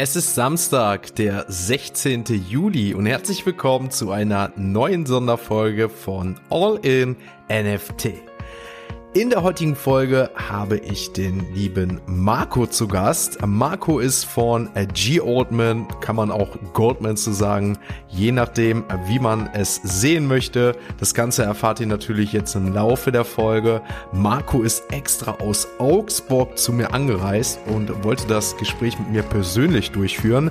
Es ist Samstag, der 16. Juli und herzlich willkommen zu einer neuen Sonderfolge von All in NFT. In der heutigen Folge habe ich den lieben Marco zu Gast. Marco ist von G Oldman, kann man auch Goldman zu sagen, je nachdem, wie man es sehen möchte. Das Ganze erfahrt ihr natürlich jetzt im Laufe der Folge. Marco ist extra aus Augsburg zu mir angereist und wollte das Gespräch mit mir persönlich durchführen.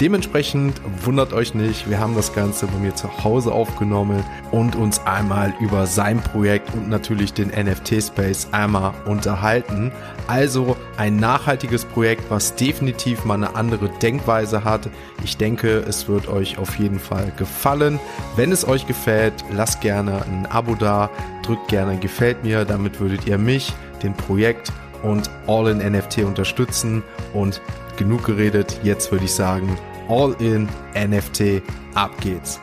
Dementsprechend wundert euch nicht, wir haben das Ganze bei mir zu Hause aufgenommen und uns einmal über sein Projekt und natürlich den NFT-Space einmal unterhalten. Also ein nachhaltiges Projekt, was definitiv mal eine andere Denkweise hat. Ich denke, es wird euch auf jeden Fall gefallen. Wenn es euch gefällt, lasst gerne ein Abo da, drückt gerne gefällt mir, damit würdet ihr mich, den Projekt und All in NFT unterstützen und genug geredet, jetzt würde ich sagen, All in NFT, ab geht's.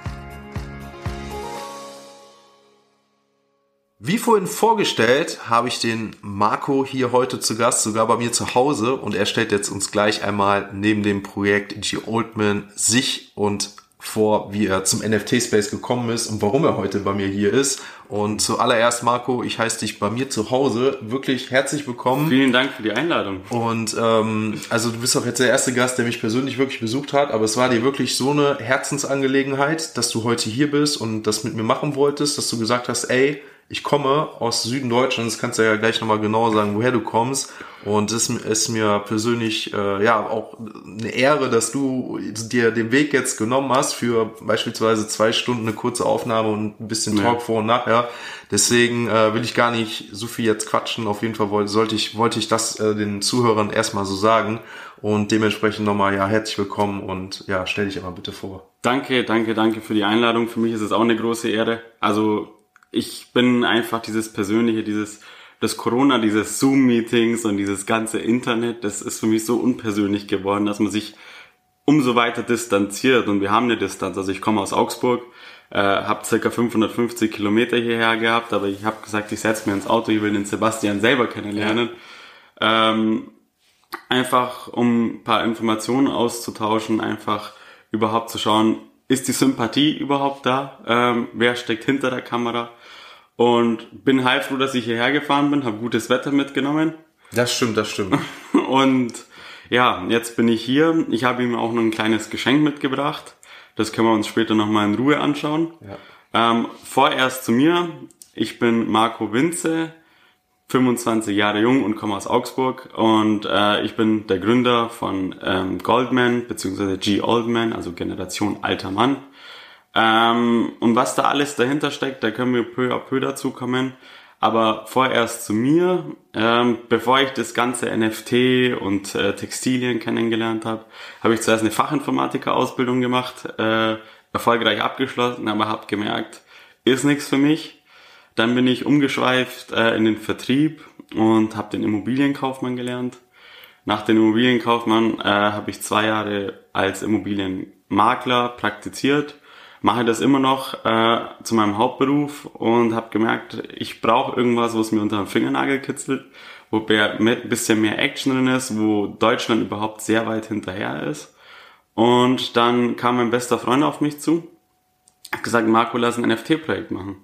Wie vorhin vorgestellt, habe ich den Marco hier heute zu Gast, sogar bei mir zu Hause und er stellt jetzt uns gleich einmal neben dem Projekt G. Oldman sich und vor, wie er zum NFT-Space gekommen ist und warum er heute bei mir hier ist. Und zuallererst, Marco, ich heiße dich bei mir zu Hause wirklich herzlich willkommen. Vielen Dank für die Einladung. Und ähm, also du bist auch jetzt der erste Gast, der mich persönlich wirklich besucht hat, aber es war dir wirklich so eine Herzensangelegenheit, dass du heute hier bist und das mit mir machen wolltest, dass du gesagt hast, ey, ich komme aus Süden Deutschlands, das kannst du ja gleich nochmal genau sagen, woher du kommst. Und es ist mir persönlich äh, ja auch eine Ehre, dass du dir den Weg jetzt genommen hast für beispielsweise zwei Stunden eine kurze Aufnahme und ein bisschen Talk ja. vor und nachher. Deswegen äh, will ich gar nicht so viel jetzt quatschen. Auf jeden Fall wollte, sollte ich, wollte ich das äh, den Zuhörern erstmal so sagen. Und dementsprechend nochmal ja herzlich willkommen und ja, stell dich aber bitte vor. Danke, danke, danke für die Einladung. Für mich ist es auch eine große Ehre. Also ich bin einfach dieses Persönliche, dieses, das Corona, dieses Zoom-Meetings und dieses ganze Internet, das ist für mich so unpersönlich geworden, dass man sich umso weiter distanziert und wir haben eine Distanz. Also ich komme aus Augsburg, äh, habe circa 550 Kilometer hierher gehabt, aber ich habe gesagt, ich setze mir ins Auto, ich will den Sebastian selber kennenlernen. Ja. Ähm, einfach um ein paar Informationen auszutauschen, einfach überhaupt zu schauen, ist die Sympathie überhaupt da? Ähm, wer steckt hinter der Kamera? Und bin heilfroh, dass ich hierher gefahren bin, habe gutes Wetter mitgenommen. Das stimmt, das stimmt. Und ja, jetzt bin ich hier. Ich habe ihm auch noch ein kleines Geschenk mitgebracht. Das können wir uns später nochmal in Ruhe anschauen. Ja. Ähm, vorerst zu mir. Ich bin Marco Winze, 25 Jahre jung und komme aus Augsburg. Und äh, ich bin der Gründer von ähm, Goldman bzw. G. Oldman, also Generation alter Mann. Ähm, und was da alles dahinter steckt, da können wir peu à peu dazu kommen. Aber vorerst zu mir, ähm, bevor ich das ganze NFT und äh, Textilien kennengelernt habe, habe ich zuerst eine Fachinformatiker-Ausbildung gemacht, äh, erfolgreich abgeschlossen, aber habe gemerkt, ist nichts für mich. Dann bin ich umgeschweift äh, in den Vertrieb und habe den Immobilienkaufmann gelernt. Nach dem Immobilienkaufmann äh, habe ich zwei Jahre als Immobilienmakler praktiziert mache das immer noch äh, zu meinem Hauptberuf und habe gemerkt, ich brauche irgendwas, was mir unter den Fingernagel kitzelt, wo ein bisschen mehr Action drin ist, wo Deutschland überhaupt sehr weit hinterher ist. Und dann kam mein bester Freund auf mich zu, hat gesagt, Marco, lass ein NFT-Projekt machen.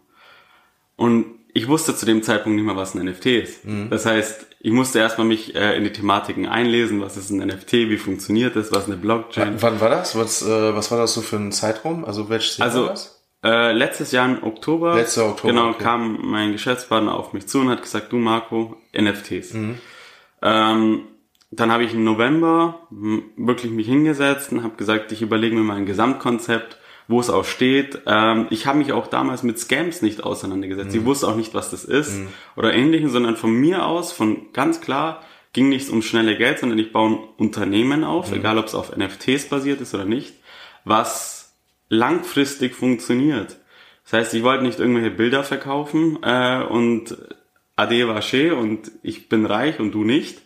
Und ich wusste zu dem Zeitpunkt nicht mehr, was ein NFT ist. Mhm. Das heißt, ich musste erstmal mich äh, in die Thematiken einlesen, was ist ein NFT, wie funktioniert das, was ist eine Blockchain. W wann war das? Was, äh, was war das so für ein Zeitraum? Also welches Jahr also, war das? Äh, letztes Jahr im Oktober, Letztes Oktober genau, okay. kam mein Geschäftspartner auf mich zu und hat gesagt, du Marco, NFTs. Mhm. Ähm, dann habe ich im November wirklich mich hingesetzt und habe gesagt, ich überlege mir mal ein Gesamtkonzept, wo es auch steht. Ähm, ich habe mich auch damals mit Scams nicht auseinandergesetzt. Mhm. Ich wusste auch nicht, was das ist mhm. oder ähnlichem, sondern von mir aus, von ganz klar, ging nichts um schnelle Geld, sondern ich baue ein Unternehmen auf, mhm. egal ob es auf NFTs basiert ist oder nicht, was langfristig funktioniert. Das heißt, ich wollte nicht irgendwelche Bilder verkaufen äh, und Ade Vache und ich bin reich und du nicht,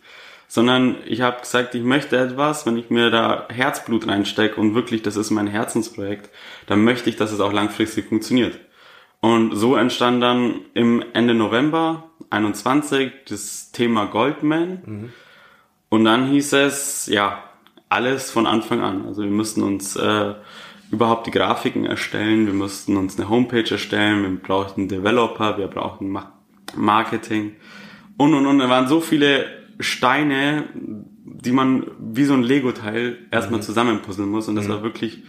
sondern ich habe gesagt, ich möchte etwas, wenn ich mir da Herzblut reinstecke und wirklich, das ist mein Herzensprojekt, dann möchte ich, dass es auch langfristig funktioniert. Und so entstand dann im Ende November 21 das Thema Goldman. Mhm. Und dann hieß es, ja, alles von Anfang an. Also wir mussten uns äh, überhaupt die Grafiken erstellen, wir mussten uns eine Homepage erstellen, wir brauchten Developer, wir brauchten Ma Marketing und und und. Da waren so viele Steine, die man wie so ein Lego-Teil erstmal mhm. zusammenpuzzeln muss und das mhm. war wirklich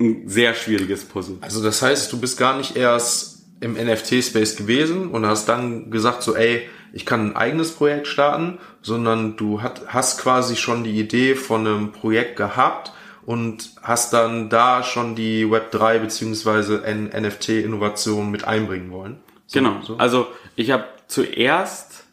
ein sehr schwieriges Puzzle. Also das heißt, du bist gar nicht erst im NFT-Space gewesen und hast dann gesagt so, ey, ich kann ein eigenes Projekt starten, sondern du hat, hast quasi schon die Idee von einem Projekt gehabt und hast dann da schon die Web3 beziehungsweise NFT-Innovation mit einbringen wollen. So, genau. So. Also ich habe zuerst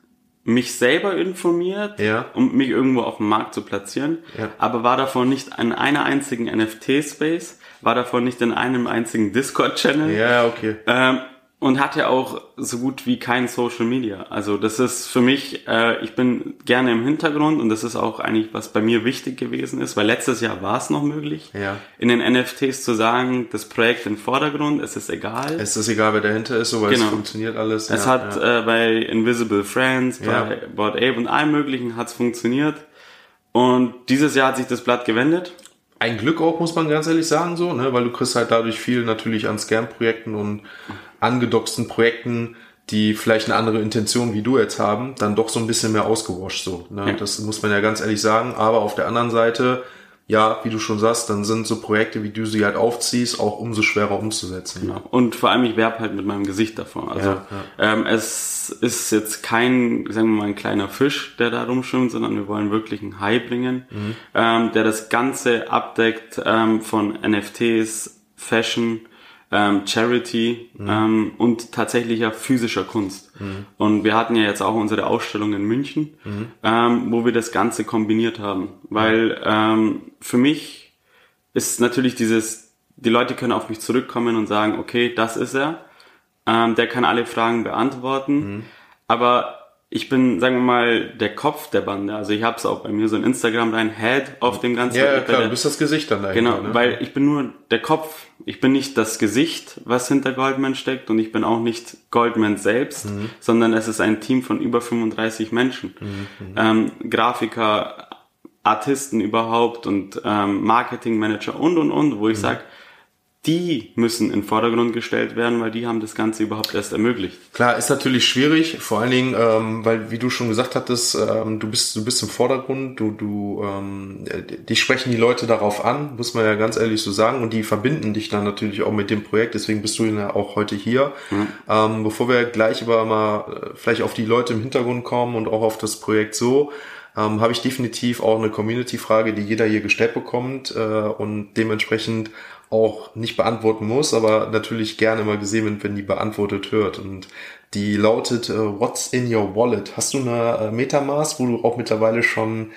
mich selber informiert, ja. um mich irgendwo auf dem Markt zu platzieren, ja. aber war davon nicht an einer einzigen NFT-Space, war davon nicht in einem einzigen Discord-Channel. Ja, okay. Ähm, und hatte auch so gut wie kein Social Media. Also das ist für mich, äh, ich bin gerne im Hintergrund und das ist auch eigentlich, was bei mir wichtig gewesen ist, weil letztes Jahr war es noch möglich, ja. in den NFTs zu sagen, das Projekt im Vordergrund, es ist egal. Es ist egal, wer dahinter ist, so weil genau. es funktioniert alles. Es ja, hat ja. Äh, bei Invisible Friends, bei Board Ape und allem möglichen hat es funktioniert. Und dieses Jahr hat sich das Blatt gewendet ein Glück auch, muss man ganz ehrlich sagen, so, ne, weil du kriegst halt dadurch viel natürlich an Scam-Projekten und angedoxten Projekten, die vielleicht eine andere Intention wie du jetzt haben, dann doch so ein bisschen mehr ausgewascht, so, ne, ja. das muss man ja ganz ehrlich sagen, aber auf der anderen Seite, ja, wie du schon sagst, dann sind so Projekte, wie du sie halt aufziehst, auch umso schwerer umzusetzen. Ja. Und vor allem, ich werbe halt mit meinem Gesicht davor. Also ja, ja. Ähm, es ist jetzt kein, sagen wir mal, ein kleiner Fisch, der da rumschwimmt, sondern wir wollen wirklich einen Hai bringen, mhm. ähm, der das Ganze abdeckt ähm, von NFTs, Fashion, ähm, Charity mhm. ähm, und tatsächlicher physischer Kunst. Mhm. Und wir hatten ja jetzt auch unsere Ausstellung in München, mhm. ähm, wo wir das Ganze kombiniert haben. Weil ähm, für mich ist natürlich dieses, die Leute können auf mich zurückkommen und sagen, okay, das ist er. Ähm, der kann alle Fragen beantworten. Mhm. Aber ich bin, sagen wir mal, der Kopf der Bande. Also ich habe es auch bei mir so in Instagram rein, Head auf dem ganzen. Ja, klar, du bist das Gesicht dann dahinter. Genau, ne? weil ich bin nur der Kopf. Ich bin nicht das Gesicht, was hinter Goldman steckt und ich bin auch nicht Goldman selbst, mhm. sondern es ist ein Team von über 35 Menschen. Mhm. mhm. Ähm, Grafiker, Artisten überhaupt und ähm, Marketingmanager und und und, wo ich mhm. sage, die müssen in den Vordergrund gestellt werden, weil die haben das Ganze überhaupt erst ermöglicht. Klar, ist natürlich schwierig, vor allen Dingen, ähm, weil wie du schon gesagt hattest, ähm, du bist du bist im Vordergrund, du du ähm, die sprechen die Leute darauf an, muss man ja ganz ehrlich so sagen, und die verbinden dich dann natürlich auch mit dem Projekt. Deswegen bist du ja auch heute hier. Mhm. Ähm, bevor wir gleich aber mal äh, vielleicht auf die Leute im Hintergrund kommen und auch auf das Projekt so. Ähm, habe ich definitiv auch eine Community-Frage, die jeder hier gestellt bekommt äh, und dementsprechend auch nicht beantworten muss, aber natürlich gerne mal gesehen wird, wenn die beantwortet hört. Und die lautet, uh, what's in your wallet? Hast du eine uh, Metamask, wo du auch mittlerweile schon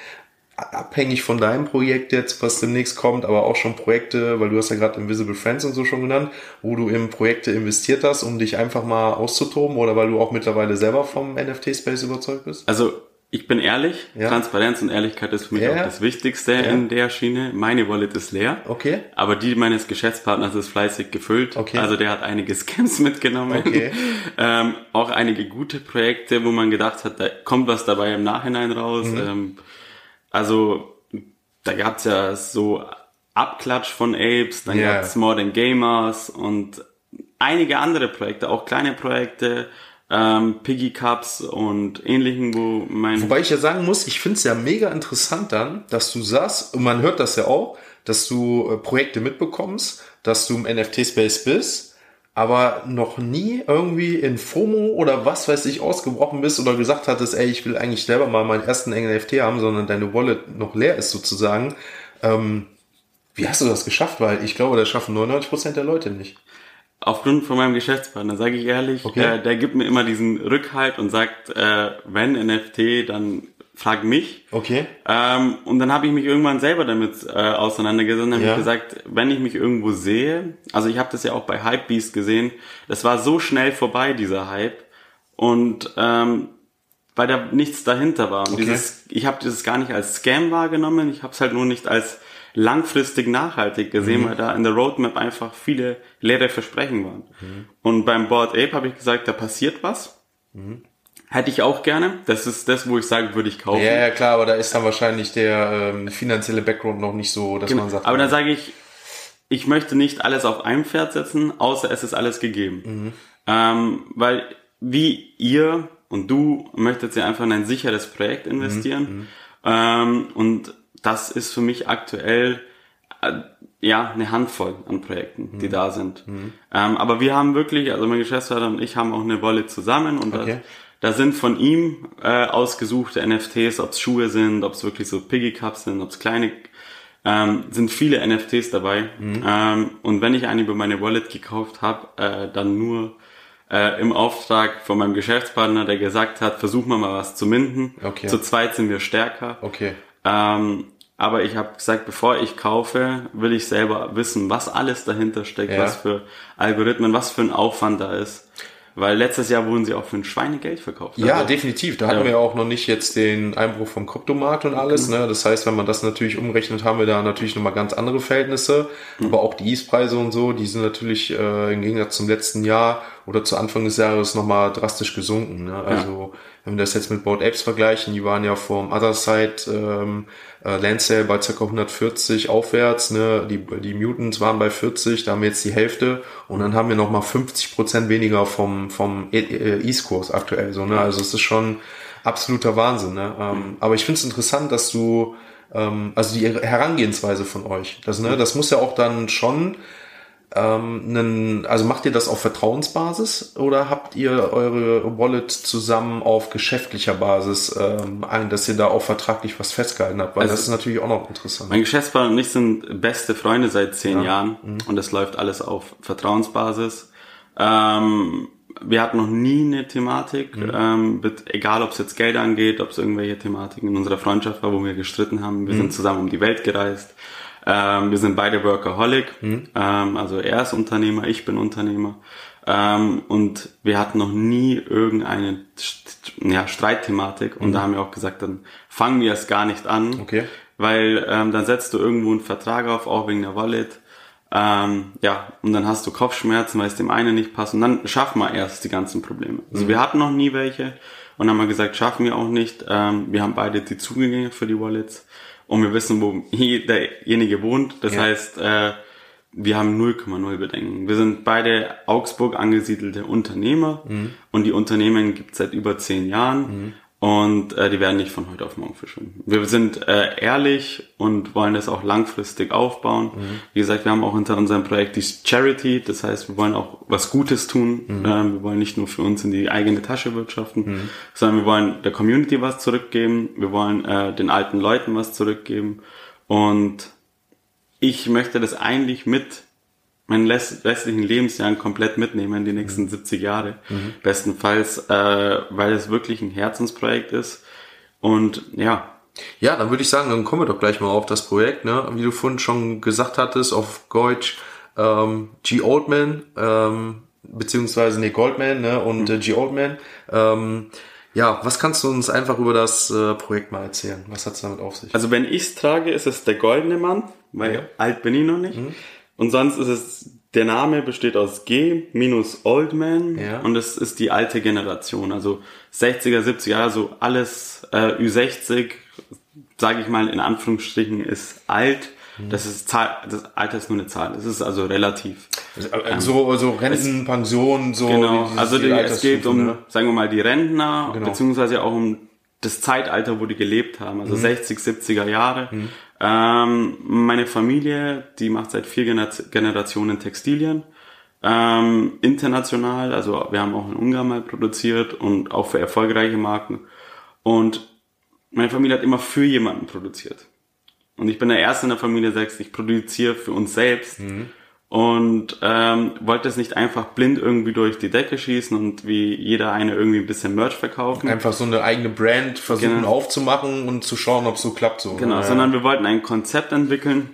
abhängig von deinem Projekt jetzt, was demnächst kommt, aber auch schon Projekte, weil du hast ja gerade Invisible Friends und so schon genannt, wo du in Projekte investiert hast, um dich einfach mal auszutoben oder weil du auch mittlerweile selber vom NFT-Space überzeugt bist? Also ich bin ehrlich, ja. Transparenz und Ehrlichkeit ist für mich ja. auch das Wichtigste ja. in der Schiene. Meine Wallet ist leer. Okay. Aber die meines Geschäftspartners ist fleißig gefüllt. Okay. Also der hat einige Scams mitgenommen. Okay. ähm, auch einige gute Projekte, wo man gedacht hat, da kommt was dabei im Nachhinein raus. Mhm. Ähm, also da gab's ja so Abklatsch von Apes, dann yeah. gab's Modern Gamers und einige andere Projekte, auch kleine Projekte ähm, Piggy Cups und ähnlichen, wo mein... Wobei ich ja sagen muss, ich finde es ja mega interessant dann, dass du sagst, und man hört das ja auch, dass du äh, Projekte mitbekommst, dass du im NFT-Space bist, aber noch nie irgendwie in FOMO oder was weiß ich ausgebrochen bist oder gesagt hattest, ey, ich will eigentlich selber mal meinen ersten NFT haben, sondern deine Wallet noch leer ist sozusagen. Ähm, wie hast du das geschafft? Weil ich glaube, das schaffen 99% der Leute nicht aufgrund von meinem Geschäftspartner, sage ich ehrlich, okay. äh, der gibt mir immer diesen Rückhalt und sagt, äh, wenn NFT, dann frag mich. Okay. Ähm, und dann habe ich mich irgendwann selber damit äh, auseinandergesetzt und habe ja. gesagt, wenn ich mich irgendwo sehe, also ich habe das ja auch bei Hypebeast gesehen, das war so schnell vorbei, dieser Hype. Und ähm, weil da nichts dahinter war. Und okay. dieses, ich habe dieses gar nicht als Scam wahrgenommen, ich habe es halt nur nicht als langfristig nachhaltig gesehen, mhm. weil da in der Roadmap einfach viele leere Versprechen waren. Mhm. Und beim Board Ape habe ich gesagt, da passiert was. Mhm. Hätte ich auch gerne. Das ist das, wo ich sage, würde ich kaufen. Ja, ja, klar, aber da ist dann wahrscheinlich der ähm, finanzielle Background noch nicht so, dass Genau. man sagt. Aber dann sage ich, ich möchte nicht alles auf einem Pferd setzen, außer es ist alles gegeben. Mhm. Ähm, weil wie ihr und du möchtet ja einfach in ein sicheres Projekt Mhm. investieren. Ähm, und das ist für mich aktuell äh, ja eine Handvoll an Projekten, Mhm. die da sind. Ähm, aber wir haben wirklich, also mein Geschäftsführer und ich haben auch eine Wallet zusammen und Okay. da, da sind von ihm äh, ausgesuchte NFTs, ob es Schuhe sind, ob es wirklich so Piggy Cups sind, ob es kleine ähm, sind viele NFTs dabei. Ähm, und wenn ich einen über meine Wallet gekauft habe, äh, dann nur äh, im Auftrag von meinem Geschäftspartner, der gesagt hat, versuchen wir mal was zu minden. Okay. Zu zweit sind wir stärker. Okay. Ähm, aber ich habe gesagt, bevor ich kaufe, will ich selber wissen, was alles dahinter steckt, Ja. was für Algorithmen, was für ein Aufwand da ist. Weil letztes Jahr wurden sie auch für ein Schweinegeld verkauft. Ja, Also, definitiv. Da hatten Ja. wir auch noch nicht jetzt den Einbruch vom Kryptomarkt und alles. Ne? Das heißt, wenn man das natürlich umrechnet, haben wir da natürlich nochmal ganz andere Verhältnisse. Aber auch die ETH-Preise und so, die sind natürlich äh, im Gegensatz zum letzten Jahr oder zu Anfang des Jahres nochmal drastisch gesunken. Ne? Also wenn wir das jetzt mit Board Apes vergleichen, die waren ja vom Other Side ähm, äh, Land Sale bei ca. 140 aufwärts. Ne? Die, die Mutants waren bei 40, da haben wir jetzt die Hälfte. Und dann haben wir nochmal 50 Prozent weniger vom, vom E- äh, aktuell. So, ne? Also es ist schon absoluter Wahnsinn. Ne? Ähm, aber ich finde es interessant, dass du, ähm, also die Herangehensweise von euch, das, ne, das muss ja auch dann schon ähm, einen, also macht ihr das auf Vertrauensbasis oder habt ihr eure Wallet zusammen auf geschäftlicher Basis ähm, ein, dass ihr da auch vertraglich was festgehalten habt? Weil Also- das ist natürlich auch noch interessant. Mein Geschäftspartner und ich sind beste Freunde seit zehn Jahren Mhm. und das läuft alles auf Vertrauensbasis. Ähm, wir hatten noch nie eine Thematik, Mhm. ähm, mit, egal ob es jetzt Geld angeht, ob es irgendwelche Thematiken in unserer Freundschaft war, wo wir gestritten haben. Mhm. Wir sind zusammen um die Welt gereist. Ähm, wir sind beide Workaholic. Mhm. Ähm, also er ist Unternehmer, ich bin Unternehmer. Ähm, und wir hatten noch nie irgendeine ja, Streitthematik. Und da haben wir auch gesagt, dann fangen wir es gar nicht an. Mhm. Okay. Weil ähm, dann setzt du irgendwo einen Vertrag auf, auch wegen der Wallet. Ähm, ja, und dann hast du Kopfschmerzen, weil es dem einen nicht passt. Und dann schaffen wir erst die ganzen Probleme. Also wir hatten noch nie welche und haben wir gesagt, schaffen wir auch nicht. Ähm, wir haben beide die Zugänge für die Wallets und wir wissen, wo derjenige wohnt. Das Ja. heißt, äh, wir haben 0,0 Bedenken. Wir sind beide Augsburg angesiedelte Unternehmer und die Unternehmen gibt es seit über zehn Jahren und äh, die werden nicht von heute auf morgen verschwinden. Wir sind äh, ehrlich und wollen das auch langfristig aufbauen. Wie gesagt, wir haben auch hinter unserem Projekt die Charity, das heißt, wir wollen auch was Gutes tun. Ähm, wir wollen nicht nur für uns in die eigene Tasche wirtschaften, sondern wir wollen der Community was zurückgeben. Wir wollen äh, den alten Leuten was zurückgeben und ich möchte das eigentlich mit meinen restlichen Lebensjahren komplett mitnehmen, die nächsten 70 Jahre. Bestenfalls, äh, weil es wirklich ein Herzensprojekt ist. Und ja, Ja, dann würde ich sagen, dann kommen wir doch gleich mal auf das Projekt, ne? Wie du vorhin schon gesagt hattest, auf Deutsch ähm, G. Oldman, ähm, beziehungsweise nee, Goldman, ne? Und äh, G. Oldman. Ähm, ja, was kannst du uns einfach über das äh, Projekt mal erzählen? Was hat's damit auf sich? also wenn ich's trage, ist es der goldene Mann, weil Ja. alt bin ich noch nicht. Und sonst ist es, der Name besteht aus G minus Oldman Ja. und es ist die alte Generation, also 60er, 70er Jahre, so alles äh, Ü60, sage ich mal in Anführungsstrichen, ist alt. Das ist Zahl, das Alter ist nur eine Zahl. Das ist also relativ. Äh, so, so Renten, Pension, so. Genau, dieses- also die es geht um, ne? sagen wir mal, die Rentner, Genau. beziehungsweise auch um das Zeitalter, wo die gelebt haben, Mhm. also 60, 70er Jahre. Ähm, meine Familie, die macht seit vier Gener- Generationen Textilien. Ähm, international, also wir haben auch in Ungarn mal produziert und auch für erfolgreiche Marken. Und meine Familie hat immer für jemanden produziert. Und ich bin der Erste in der Familie, der sagt, ich produziere für uns selbst. Und ähm, wollte es nicht einfach blind irgendwie durch die Decke schießen und wie jeder eine irgendwie ein bisschen Merch verkaufen. Einfach so eine eigene Brand versuchen Genau. aufzumachen und zu schauen, ob es so klappt. So, Genau, ne? sondern wir wollten ein Konzept entwickeln.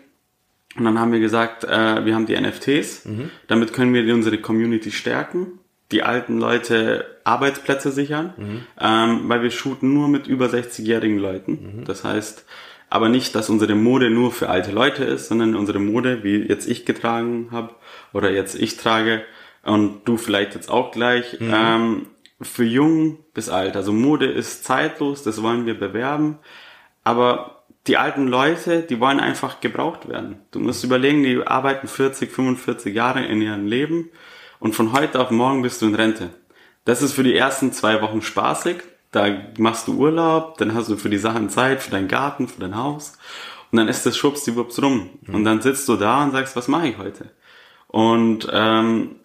Und dann haben wir gesagt, äh, wir haben die NFTs. Damit können wir unsere Community stärken, die alten Leute Arbeitsplätze sichern, ähm, weil wir shooten nur mit über 60-jährigen Leuten. Das heißt, aber nicht, dass unsere Mode nur für alte Leute ist, sondern unsere Mode, wie jetzt ich getragen habe oder jetzt ich trage und du vielleicht jetzt auch gleich, ähm, für jung bis alt. Also Mode ist zeitlos, das wollen wir bewerben. Aber die alten Leute, die wollen einfach gebraucht werden. Du musst überlegen, die arbeiten 40, 45 Jahre in ihrem Leben und von heute auf morgen bist du in Rente. Das ist für die ersten zwei Wochen spaßig. Da machst du Urlaub, dann hast du für die Sachen Zeit, für deinen Garten, für dein Haus. Und dann ist das schwuppsdiwupps rum. Mhm. Und dann sitzt du da und sagst, was mache ich heute? Und ähm,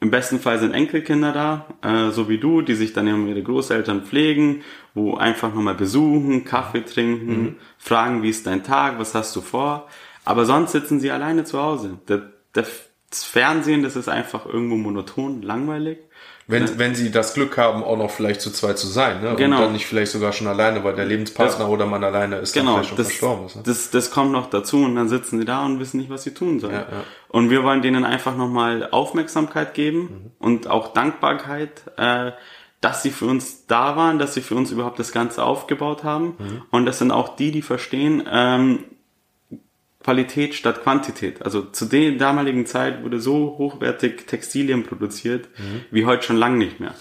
im besten Fall sind Enkelkinder da, äh, so wie du, die sich dann um ihre Großeltern pflegen, wo einfach nochmal besuchen, Kaffee trinken, mhm. fragen, wie ist dein Tag, was hast du vor. Aber sonst sitzen sie alleine zu Hause. Der, das Fernsehen, das ist einfach irgendwo monoton, langweilig. Wenn, ne? wenn sie das Glück haben, auch noch vielleicht zu zweit zu sein, ne? Genau. Und dann nicht vielleicht sogar schon alleine, weil der Lebenspartner das, oder man alleine ist, genau, dann vielleicht schon das, verstorben ist. Ne? Das, das kommt noch dazu und dann sitzen sie da und wissen nicht, was sie tun sollen. Ja, ja. Und wir wollen denen einfach nochmal Aufmerksamkeit geben mhm. und auch Dankbarkeit, äh, dass sie für uns da waren, dass sie für uns überhaupt das Ganze aufgebaut haben. Mhm. Und das sind auch die, die verstehen, ähm, Qualität statt Quantität. Also zu der damaligen Zeit wurde so hochwertig Textilien produziert, mhm. wie heute schon lang nicht mehr.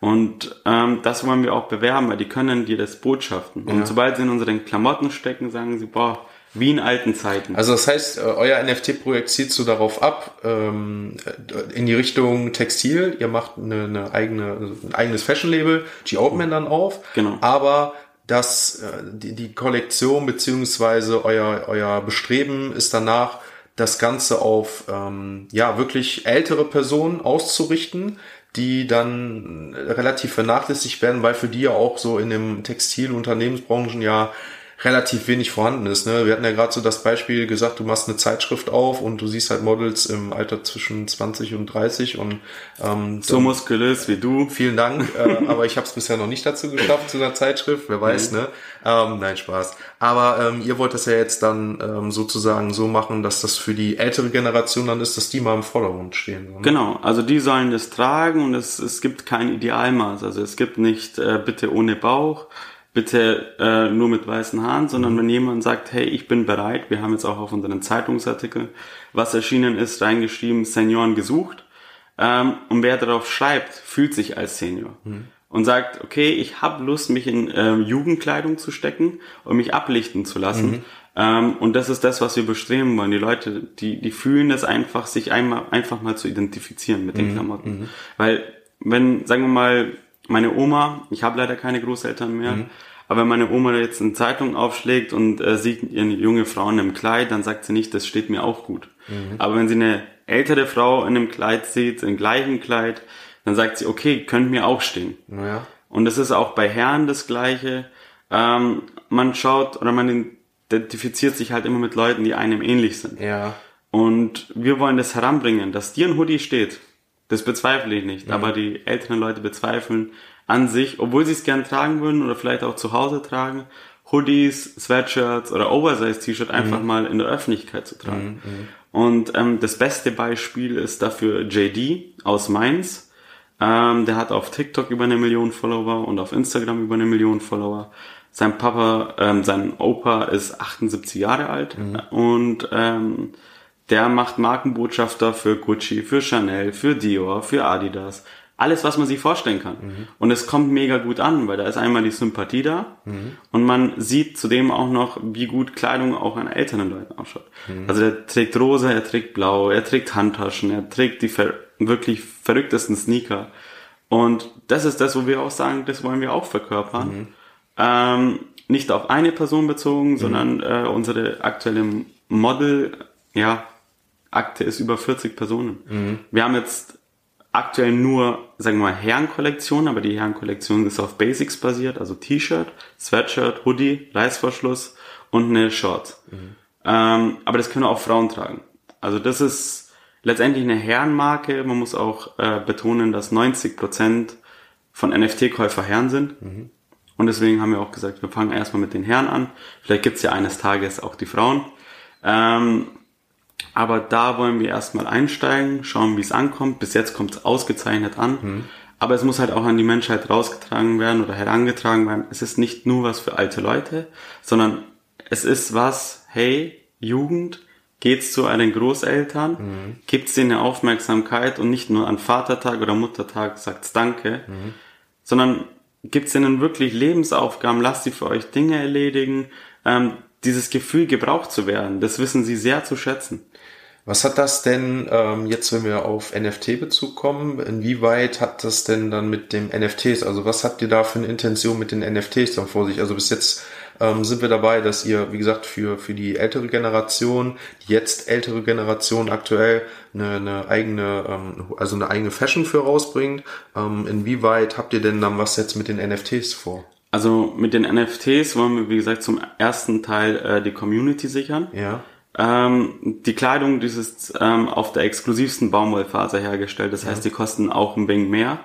Und ähm, das wollen wir auch bewerben, weil die können dir das botschaften. Und sobald sie in unseren Klamotten stecken, sagen sie, boah, wie in alten Zeiten. Also das heißt, äh, euer NFT-Projekt zielt so darauf ab, ähm, in die Richtung Textil. Ihr macht eine, eine eigene, ein eigenes Fashion-Label, G-Open dann auf. Genau. Aber dass äh, die, die Kollektion beziehungsweise euer, euer Bestreben ist danach, das Ganze auf ähm, ja wirklich ältere Personen auszurichten, die dann relativ vernachlässigt werden, weil für die ja auch so in dem Textil-Unternehmensbranchen ja relativ wenig vorhanden ist. Ne? Wir hatten ja gerade so das Beispiel gesagt, du machst eine Zeitschrift auf und du siehst halt Models im Alter zwischen 20 und 30 und ähm, so muskulös wie du. Vielen Dank, äh, aber ich habe es bisher noch nicht dazu geschafft zu einer Zeitschrift, wer weiß, mhm. ne? Ähm, nein, Spaß. Aber ähm, ihr wollt das ja jetzt dann ähm, sozusagen so machen, dass das für die ältere Generation dann ist, dass die mal im Vordergrund stehen. Ne? Genau, also die sollen das tragen und es, es gibt kein Idealmaß. Also es gibt nicht äh, bitte ohne Bauch bitte äh, nur mit weißen Haaren, sondern mhm. wenn jemand sagt, hey, ich bin bereit, wir haben jetzt auch auf unseren Zeitungsartikel, was erschienen ist, reingeschrieben, Senioren gesucht. Ähm, und wer darauf schreibt, fühlt sich als Senior. Mhm. Und sagt, okay, ich habe Lust, mich in äh, Jugendkleidung zu stecken und mich ablichten zu lassen. Mhm. Ähm, und das ist das, was wir bestreben wollen. Die Leute, die, die fühlen es einfach, sich einmal, einfach mal zu identifizieren mit den mhm. Klamotten. Mhm. Weil, wenn, sagen wir mal, meine Oma, ich habe leider keine Großeltern mehr, mhm. aber wenn meine Oma jetzt eine Zeitung aufschlägt und äh, sieht eine junge Frau in einem Kleid, dann sagt sie nicht, das steht mir auch gut. Mhm. Aber wenn sie eine ältere Frau in einem Kleid sieht, im gleichen Kleid, dann sagt sie, okay, könnte mir auch stehen. Ja. Und das ist auch bei Herren das Gleiche. Ähm, man schaut oder man identifiziert sich halt immer mit Leuten, die einem ähnlich sind. Ja. Und wir wollen das heranbringen, dass dir ein Hoodie steht, das bezweifle ich nicht. Mhm. Aber die älteren Leute bezweifeln an sich, obwohl sie es gern tragen würden oder vielleicht auch zu Hause tragen, Hoodies, Sweatshirts oder Oversize-T-Shirt einfach mhm. mal in der Öffentlichkeit zu tragen. Mhm. mhm. Und ähm, das beste Beispiel ist dafür JD aus Mainz. Ähm, der hat auf TikTok über eine Million Follower und auf Instagram über eine Million Follower. Sein Papa, ähm, sein Opa ist 78 Jahre alt mhm. und ähm, der macht Markenbotschafter für Gucci, für Chanel, für Dior, für Adidas. Alles, was man sich vorstellen kann. Mhm. Und es kommt mega gut an, weil da ist einmal die Sympathie da mhm. und man sieht zudem auch noch, wie gut Kleidung auch an älteren Leuten ausschaut. Mhm. Also er trägt rosa, er trägt blau, er trägt Handtaschen, er trägt die ver wirklich verrücktesten Sneaker. Und das ist das, wo wir auch sagen, das wollen wir auch verkörpern. Mhm. Ähm, nicht auf eine Person bezogen, sondern mhm. äh, unsere aktuelle Model, ja, Akte ist über 40 Personen. Mhm. Wir haben jetzt aktuell nur, sagen wir mal, Herrenkollektion, aber die Herrenkollektion ist auf Basics basiert, also T-Shirt, Sweatshirt, Hoodie, Reißverschluss und eine Shorts. Mhm. Ähm, aber das können auch Frauen tragen. Also das ist letztendlich eine Herrenmarke. Man muss auch äh, betonen, dass 90 Prozent von NFT-Käufer Herren sind. Mhm. Und deswegen haben wir auch gesagt, wir fangen erstmal mit den Herren an. Vielleicht gibt's ja eines Tages auch die Frauen. Ähm, aber da wollen wir erstmal einsteigen, schauen, wie es ankommt. Bis jetzt kommt es ausgezeichnet an. Mhm. Aber es muss halt auch an die Menschheit rausgetragen werden oder herangetragen werden. Es ist nicht nur was für alte Leute, sondern es ist was, hey, Jugend, geht's zu euren Großeltern, mhm. gibt's denen eine Aufmerksamkeit und nicht nur an Vatertag oder Muttertag sagt's Danke. Mhm. sondern gibt's ihnen wirklich Lebensaufgaben, lasst sie für euch Dinge erledigen, ähm, dieses Gefühl gebraucht zu werden, das wissen sie sehr zu schätzen. Was hat das denn ähm, jetzt, wenn wir auf NFT-Bezug kommen, inwieweit hat das denn dann mit dem NFTs, also was habt ihr da für eine Intention mit den NFTs dann vor sich? Also bis jetzt ähm, sind wir dabei, dass ihr, wie gesagt, für, für die ältere Generation, die jetzt ältere Generation aktuell eine, eine eigene, ähm, also eine eigene Fashion für rausbringt. Ähm, inwieweit habt ihr denn dann was jetzt mit den NFTs vor? Also mit den NFTs wollen wir, wie gesagt, zum ersten Teil äh, die Community sichern. Ja. Ähm, die Kleidung, die ist ähm, auf der exklusivsten Baumwollfaser hergestellt. Das ja. heißt, die kosten auch ein wenig mehr.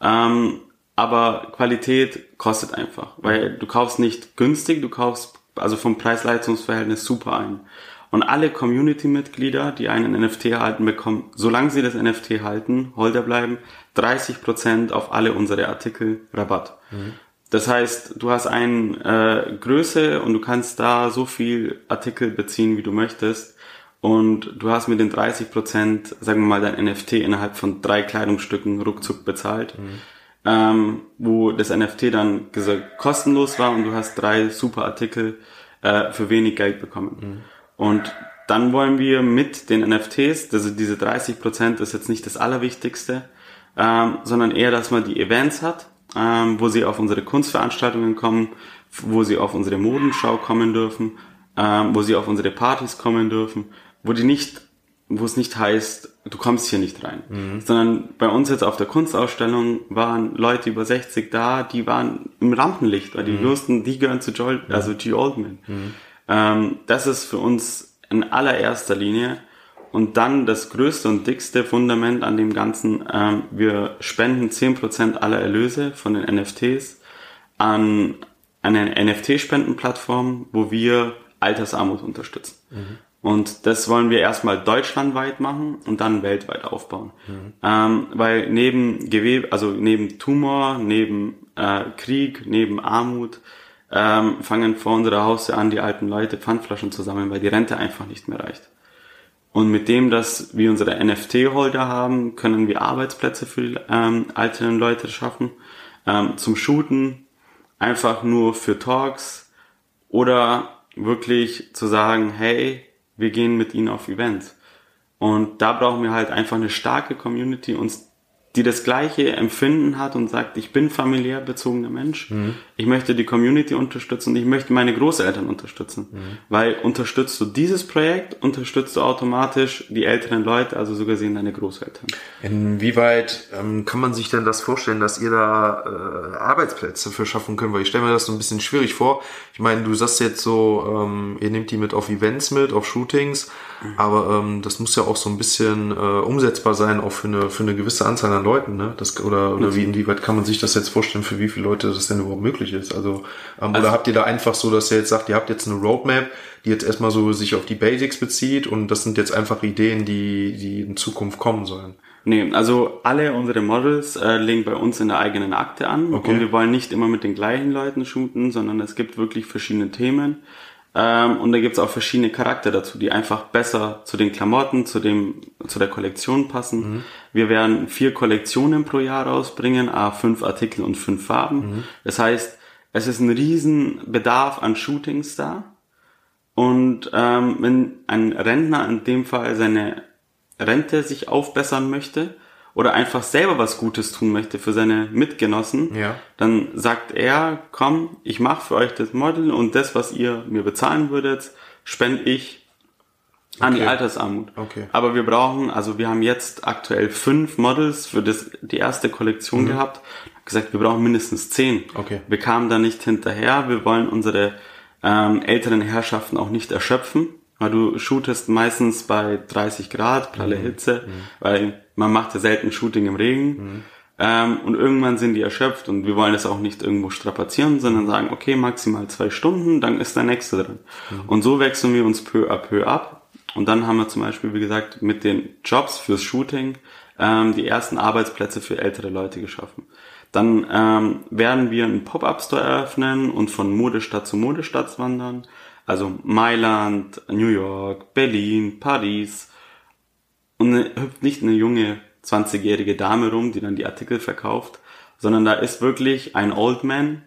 Ähm, aber Qualität kostet einfach, weil du kaufst nicht günstig, du kaufst also vom Preis-Leistungsverhältnis super ein. Und alle Community-Mitglieder, die einen NFT halten, bekommen, solange sie das NFT halten, Holder bleiben, 30% auf alle unsere Artikel Rabatt. Mhm. Das heißt, du hast eine äh, Größe und du kannst da so viel Artikel beziehen, wie du möchtest. Und du hast mit den 30%, sagen wir mal, dein NFT innerhalb von drei Kleidungsstücken ruckzuck bezahlt. Mhm ähm, wo das NFT dann gesagt, kostenlos war und du hast drei super Artikel äh, für wenig Geld bekommen. Mhm. Und dann wollen wir mit den NFTs, also diese 30% ist jetzt nicht das Allerwichtigste, ähm, sondern eher, dass man die Events hat, ähm, wo sie auf unsere Kunstveranstaltungen kommen, wo sie auf unsere Modenschau kommen dürfen, ähm, wo sie auf unsere Partys kommen dürfen, wo die nicht wo es nicht heißt, du kommst hier nicht rein, mhm. sondern bei uns jetzt auf der Kunstausstellung waren Leute über 60 da, die waren im Rampenlicht, weil die mhm. wussten, die gehören zu Joel, also G. Oldman. Mhm. Ähm, das ist für uns in allererster Linie und dann das größte und dickste Fundament an dem Ganzen, ähm, wir spenden 10% aller Erlöse von den NFTs an eine NFT-Spendenplattform, wo wir Altersarmut unterstützen. Mhm. Und das wollen wir erstmal deutschlandweit machen und dann weltweit aufbauen. Mhm. Ähm, weil neben Gewebe, also neben Tumor, neben äh, Krieg, neben Armut, ähm, fangen vor unserer Haustür an, die alten Leute Pfandflaschen zu sammeln, weil die Rente einfach nicht mehr reicht. Und mit dem, dass wir unsere NFT-Holder haben, können wir Arbeitsplätze für die ähm, älteren Leute schaffen. Ähm, zum Shooten, einfach nur für Talks oder wirklich zu sagen, hey, wir gehen mit ihnen auf Events. Und da brauchen wir halt einfach eine starke Community, uns die das gleiche Empfinden hat und sagt, ich bin familiär bezogener Mensch, mhm. ich möchte die Community unterstützen ich möchte meine Großeltern unterstützen. Mhm. Weil unterstützt du dieses Projekt, unterstützt du automatisch die älteren Leute, also sogar sehen deine Großeltern. Inwieweit ähm, kann man sich denn das vorstellen, dass ihr da äh, Arbeitsplätze für schaffen könnt? Weil ich stelle mir das so ein bisschen schwierig vor. Ich meine, du sagst jetzt so, ähm, ihr nehmt die mit auf Events mit, auf Shootings. Aber ähm, das muss ja auch so ein bisschen äh, umsetzbar sein, auch für eine, für eine gewisse Anzahl an Leuten, ne? Das, oder oder wie, inwieweit kann man sich das jetzt vorstellen, für wie viele Leute das denn überhaupt möglich ist? Also, ähm, also oder habt ihr da einfach so, dass ihr jetzt sagt, ihr habt jetzt eine Roadmap, die jetzt erstmal so sich auf die Basics bezieht und das sind jetzt einfach Ideen, die, die in Zukunft kommen sollen? Nee, also alle unsere Models äh, legen bei uns in der eigenen Akte an okay. und wir wollen nicht immer mit den gleichen Leuten shooten, sondern es gibt wirklich verschiedene Themen. Ähm, und da gibt's auch verschiedene Charakter dazu, die einfach besser zu den Klamotten, zu dem, zu der Kollektion passen. Mhm. Wir werden vier Kollektionen pro Jahr rausbringen, a fünf Artikel und fünf Farben. Mhm. Das heißt, es ist ein riesen Bedarf an Shootings da. Und ähm, wenn ein Rentner in dem Fall seine Rente sich aufbessern möchte, oder einfach selber was Gutes tun möchte für seine Mitgenossen, ja. dann sagt er, komm, ich mache für euch das Model und das, was ihr mir bezahlen würdet, spende ich an okay. die Altersarmut. Okay. Aber wir brauchen, also wir haben jetzt aktuell fünf Models für das, die erste Kollektion mhm. gehabt. gesagt, wir brauchen mindestens zehn. Okay. Wir kamen da nicht hinterher. Wir wollen unsere ähm, älteren Herrschaften auch nicht erschöpfen. Weil du shootest meistens bei 30 Grad, pralle mhm. Hitze, mhm. weil man macht ja selten Shooting im Regen. Mhm. Ähm, und irgendwann sind die erschöpft und wir wollen das auch nicht irgendwo strapazieren, sondern sagen, okay, maximal zwei Stunden, dann ist der nächste drin. Mhm. Und so wechseln wir uns peu à peu ab. Und dann haben wir zum Beispiel, wie gesagt, mit den Jobs fürs Shooting ähm, die ersten Arbeitsplätze für ältere Leute geschaffen. Dann ähm, werden wir einen Pop-Up-Store eröffnen und von Modestadt zu Modestadt wandern. Also Mailand, New York, Berlin, Paris. Und hüpft nicht eine junge 20-jährige Dame rum, die dann die Artikel verkauft, sondern da ist wirklich ein Old Man,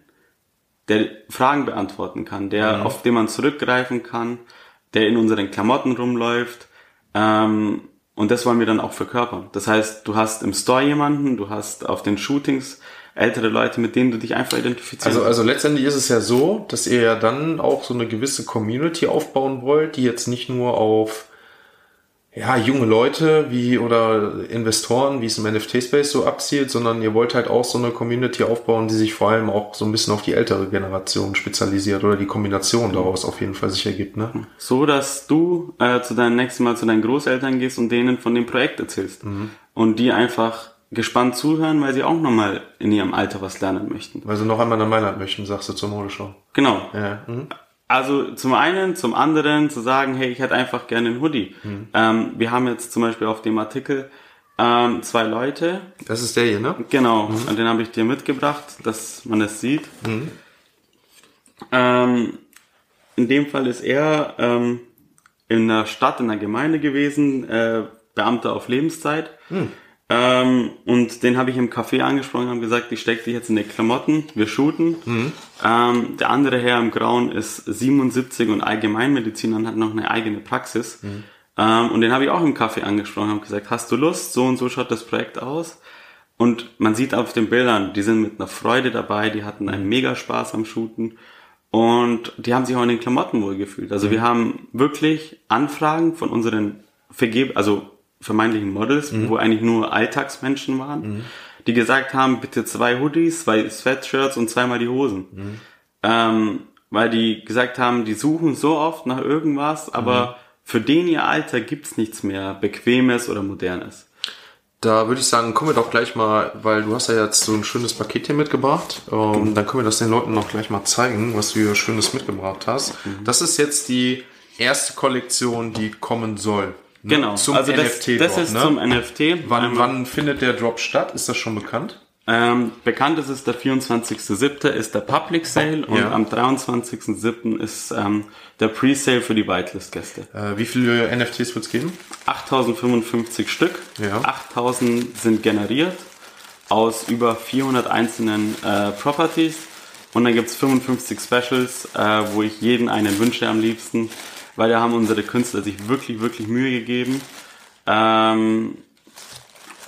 der Fragen beantworten kann, der mhm. auf den man zurückgreifen kann, der in unseren Klamotten rumläuft. Ähm, und das wollen wir dann auch verkörpern. Das heißt, du hast im Store jemanden, du hast auf den Shootings ältere Leute, mit denen du dich einfach identifizierst. Also, also letztendlich ist es ja so, dass ihr ja dann auch so eine gewisse Community aufbauen wollt, die jetzt nicht nur auf ja, junge Leute wie oder Investoren, wie es im NFT-Space so abzielt, sondern ihr wollt halt auch so eine Community aufbauen, die sich vor allem auch so ein bisschen auf die ältere Generation spezialisiert oder die Kombination daraus auf jeden Fall sich ergibt, ne? So, dass du äh, zu deinem nächsten Mal zu deinen Großeltern gehst und denen von dem Projekt erzählst. Mhm. Und die einfach gespannt zuhören, weil sie auch nochmal in ihrem Alter was lernen möchten. Weil sie noch einmal nach Mailand möchten, sagst du zur Modeschau. Genau. Ja. Mhm. Also zum einen, zum anderen zu sagen, hey, ich hätte einfach gerne einen Hoodie. Mhm. Ähm, wir haben jetzt zum Beispiel auf dem Artikel ähm, zwei Leute. Das ist der hier, ne? Genau, mhm. und den habe ich dir mitgebracht, dass man das sieht. Mhm. Ähm, in dem Fall ist er ähm, in der Stadt, in der Gemeinde gewesen, äh, Beamter auf Lebenszeit. Mhm. Ähm, und den habe ich im Café angesprochen, haben gesagt, ich stecke dich jetzt in die Klamotten, wir shooten. Mhm. Ähm, der andere Herr im Grauen ist 77 und Allgemeinmediziner und hat noch eine eigene Praxis. Mhm. Ähm, und den habe ich auch im Café angesprochen, haben gesagt, hast du Lust? So und so schaut das Projekt aus. Und man sieht auf den Bildern, die sind mit einer Freude dabei, die hatten einen mega Spaß am Shooten. Und die haben sich auch in den Klamotten wohl gefühlt. Also mhm. wir haben wirklich Anfragen von unseren Vergeb, also vermeintlichen Models, mhm. wo eigentlich nur Alltagsmenschen waren, mhm. die gesagt haben, bitte zwei Hoodies, zwei Sweatshirts und zweimal die Hosen. Mhm. Ähm, weil die gesagt haben, die suchen so oft nach irgendwas, aber mhm. für den ihr Alter gibt's nichts mehr Bequemes oder Modernes. Da würde ich sagen, kommen wir doch gleich mal, weil du hast ja jetzt so ein schönes Paket hier mitgebracht. Ähm, dann können wir das den Leuten noch gleich mal zeigen, was du hier Schönes mitgebracht hast. Mhm. Das ist jetzt die erste Kollektion, die kommen soll. Ne? Genau, zum also NFT das, das ist ne? zum NFT. Wann, ähm, wann findet der Drop statt? Ist das schon bekannt? Ähm, bekannt ist es, der 24.07. ist der Public Sale und ja. am 23.07. ist ähm, der Pre-Sale für die Whitelist-Gäste. Äh, wie viele NFTs wird es geben? 8055 Stück. Ja. 8000 sind generiert aus über 400 einzelnen äh, Properties. Und dann gibt's 55 Specials, äh, wo ich jeden einen wünsche am liebsten weil da haben unsere Künstler sich wirklich, wirklich Mühe gegeben. Ähm,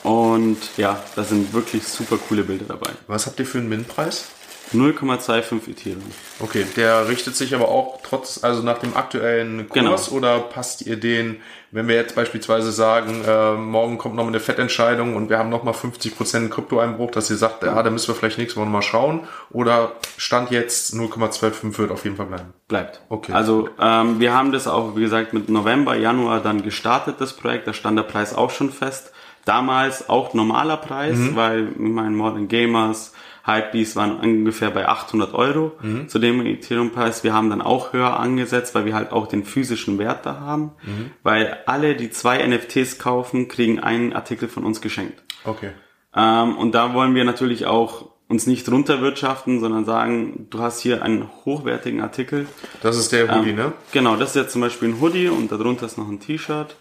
und ja, da sind wirklich super coole Bilder dabei. Was habt ihr für einen Min-Preis? 0,25 Ethereum. Okay, der richtet sich aber auch trotz, also nach dem aktuellen Kurs genau. oder passt ihr den, wenn wir jetzt beispielsweise sagen, äh, morgen kommt noch eine Fettentscheidung und wir haben nochmal 50% Kryptoeinbruch, dass ihr sagt, ja, da müssen wir vielleicht nächste Woche mal schauen oder Stand jetzt 0,25 wird auf jeden Fall bleiben? Bleibt. Okay. Also ähm, wir haben das auch, wie gesagt, mit November, Januar dann gestartet, das Projekt, da stand der Preis auch schon fest. Damals auch normaler Preis, mhm. weil ich meine Modern Gamers, Hypebeast waren ungefähr bei 800 Euro mhm. zu dem Ethereum-Preis. Wir haben dann auch höher angesetzt, weil wir halt auch den physischen Wert da haben. Mhm. Weil alle, die zwei NFTs kaufen, kriegen einen Artikel von uns geschenkt. Okay. Ähm, und da wollen wir natürlich auch uns nicht runterwirtschaften, sondern sagen, du hast hier einen hochwertigen Artikel. Das ist der Hoodie, ähm, ne? Genau, das ist jetzt zum Beispiel ein Hoodie und darunter ist noch ein T-Shirt.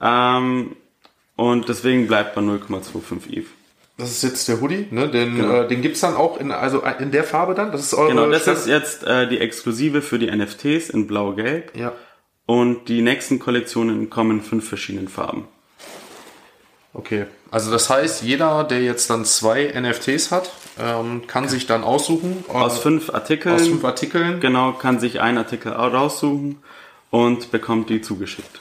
Ähm, und deswegen bleibt bei 0,25 ETH. Das ist jetzt der Hoodie, ne? Den, genau. äh, den gibt's dann auch in, also in der Farbe dann? Das ist eure Genau, das Schrift? ist jetzt äh, die Exklusive für die NFTs in Blau-Gelb. Ja. Und die nächsten Kollektionen kommen in fünf verschiedenen Farben. Okay. Also das heißt, jeder, der jetzt dann zwei NFTs hat, ähm, kann sich dann aussuchen. Äh, aus fünf Artikeln. Aus fünf Artikeln. Genau, kann sich einen Artikel raussuchen und bekommt die zugeschickt.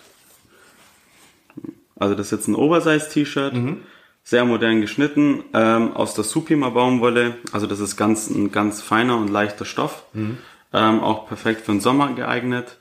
Also das ist jetzt ein Oversize-T-Shirt. Mhm sehr modern geschnitten, ähm, aus der Supima Baumwolle. Also das ist ganz ein ganz feiner und leichter Stoff. Mhm. Ähm, auch perfekt für den Sommer geeignet.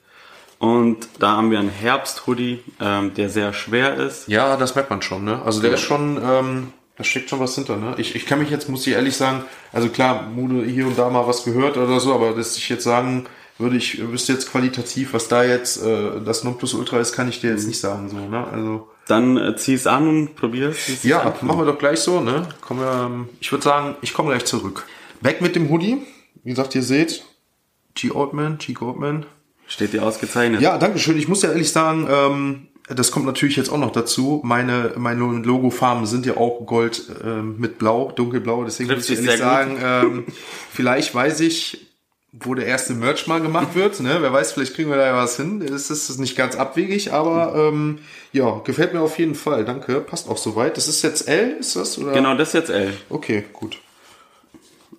Und da haben wir einen Herbst-Hoodie, ähm, der sehr schwer ist. Ja, das merkt man schon, ne? Also der ja. ist schon, ähm, da steckt schon was hinter, ne? Ich, ich kann mich jetzt, muss ich ehrlich sagen, also klar, Mude hier und da mal was gehört oder so, aber dass ich jetzt sagen würde, ich wüsste jetzt qualitativ, was da jetzt äh, das Nonplusultra ist, kann ich dir jetzt nicht sagen, so, ne? Also dann äh, zieh's an und probier's. Ja, anfangen. machen wir doch gleich so, ne? Wir, ähm, ich würde sagen, ich komme gleich zurück. Weg mit dem Hoodie. Wie gesagt, ihr seht, G. Oldman, G. Goldman. Steht dir ausgezeichnet. Ja, danke schön. Ich muss ja ehrlich sagen, ähm, das kommt natürlich jetzt auch noch dazu. Meine, meine Logofarben sind ja auch Gold äh, mit Blau, dunkelblau. Deswegen Trifft muss ich ehrlich sagen, ähm, vielleicht weiß ich, wo der erste Merch mal gemacht wird. Ne? Wer weiß, vielleicht kriegen wir da ja was hin. Es ist nicht ganz abwegig, aber ähm, ja, gefällt mir auf jeden Fall. Danke, passt auch soweit. Das ist jetzt L, ist das? Oder? Genau, das ist jetzt L. Okay, gut.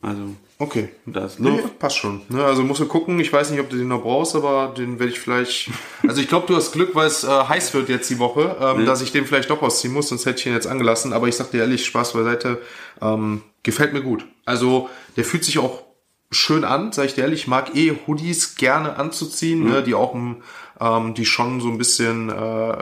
Also, Okay. da ist Nee, passt schon. Ne, also musst du gucken. Ich weiß nicht, ob du den noch brauchst, aber den werde ich vielleicht. Also ich glaube, du hast Glück, weil es äh, heiß wird jetzt die Woche, ähm, dass ich den vielleicht doch ausziehen muss, sonst hätte ich ihn jetzt angelassen. Aber ich sag dir ehrlich, Spaß beiseite, ähm, gefällt mir gut. Also der fühlt sich auch schön an, sag ich dir ehrlich. Ich mag eh Hoodies gerne anzuziehen, ne, die auch ähm, die schon so ein bisschen äh,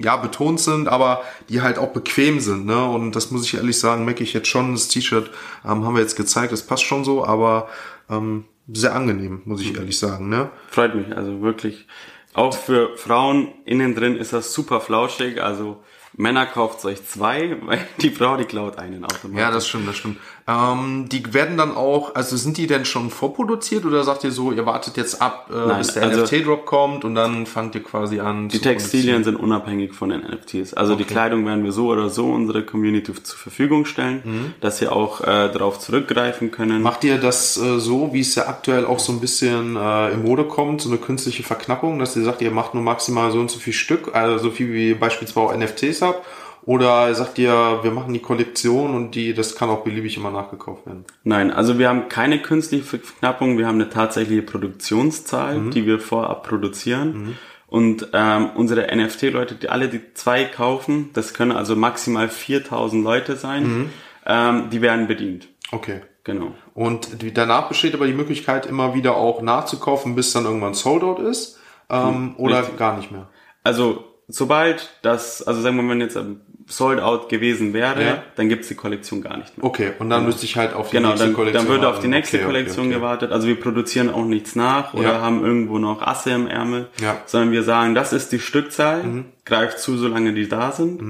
ja betont sind, aber die halt auch bequem sind. Ne? Und das muss ich ehrlich sagen, merke ich jetzt schon. Das T-Shirt ähm, haben wir jetzt gezeigt, das passt schon so, aber ähm, sehr angenehm, muss ich ehrlich sagen. Ne? Freut mich, also wirklich. Auch für Frauen innen drin ist das super flauschig. Also Männer kauft euch zwei, weil die Frau, die klaut einen automatisch. Ja, das stimmt, das stimmt. Ähm, die werden dann auch, also sind die denn schon vorproduziert oder sagt ihr so, ihr wartet jetzt ab, äh, Nein, bis der also- NFT-Drop kommt und dann fangt ihr quasi an Die Textilien sind unabhängig von den NFTs. Also die Kleidung werden wir so oder so unserer Community zur Verfügung stellen, dass sie auch äh, darauf zurückgreifen können. Macht ihr das äh, so, wie es ja aktuell auch so ein bisschen äh, in Mode kommt, so eine künstliche Verknappung, dass ihr sagt, ihr macht nur maximal so und so viel Stück, also so viel wie beispielsweise auch NFTs habt? Oder sagt ihr, wir machen die Kollektion und die, das kann auch beliebig immer nachgekauft werden? Nein, also wir haben keine künstliche Verknappung, wir haben eine tatsächliche Produktionszahl, Mhm. die wir vorab produzieren. Und ähm, unsere NFT-Leute, die alle die zwei kaufen, das können also maximal 4000 Leute sein, Mhm. ähm, die werden bedient. Okay. Genau. Und danach besteht aber die Möglichkeit, immer wieder auch nachzukaufen, bis dann irgendwann Sold Out ist? Ähm, oder richtig. gar nicht mehr? Also sobald das, also sagen wir mal, wenn jetzt ein Sold Out gewesen wäre, Ja. dann gibt's die Kollektion gar nicht mehr. Okay, und dann müsste ich halt auf die Genau, nächste dann, Kollektion dann würde auf die nächste Okay, okay, Kollektion okay. gewartet. Also wir produzieren auch nichts nach oder Ja. haben irgendwo noch Asse im Ärmel, Ja. Mhm. sondern wir sagen, das ist die Stückzahl, greift zu, solange die da sind,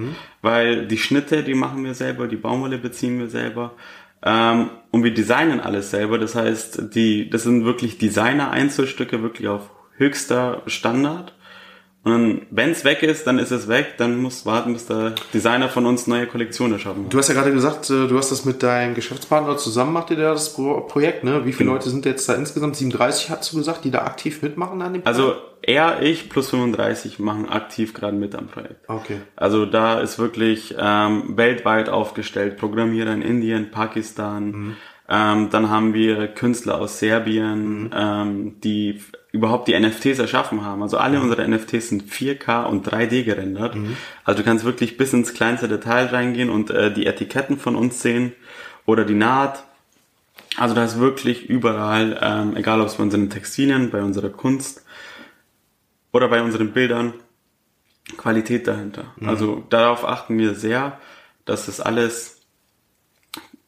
weil die Schnitte, die machen wir selber, die Baumwolle beziehen wir selber. Ähm, und wir designen alles selber. Das heißt, die, das sind wirklich Designer-Einzelstücke, wirklich auf höchster Standard. Und wenn es weg ist, dann ist es weg. Dann muss warten, bis der Designer von uns neue Kollektionen erschaffen hat. Du hast ja gerade gesagt, äh, du hast das mit deinem Geschäftspartner zusammen, macht ihr da das Pro Projekt, ne? Wie viele Genau. Leute sind jetzt da insgesamt? 37 hast du gesagt, die da aktiv mitmachen an dem Projekt? Also er, ich plus 35 machen aktiv gerade mit am Projekt. Okay. Also da ist wirklich ähm, weltweit aufgestellt, Programmierer in Indien, Pakistan. Ähm, dann haben wir Künstler aus Serbien, ähm, die überhaupt die NFTs erschaffen haben. Also alle unsere NFTs sind 4K und 3D gerendert. Also du kannst wirklich bis ins kleinste Detail reingehen und äh, die Etiketten von uns sehen oder die Naht. Also da ist wirklich überall, ähm, egal ob es bei unseren Textilien, bei unserer Kunst oder bei unseren Bildern, Qualität dahinter. Also darauf achten wir sehr, dass das alles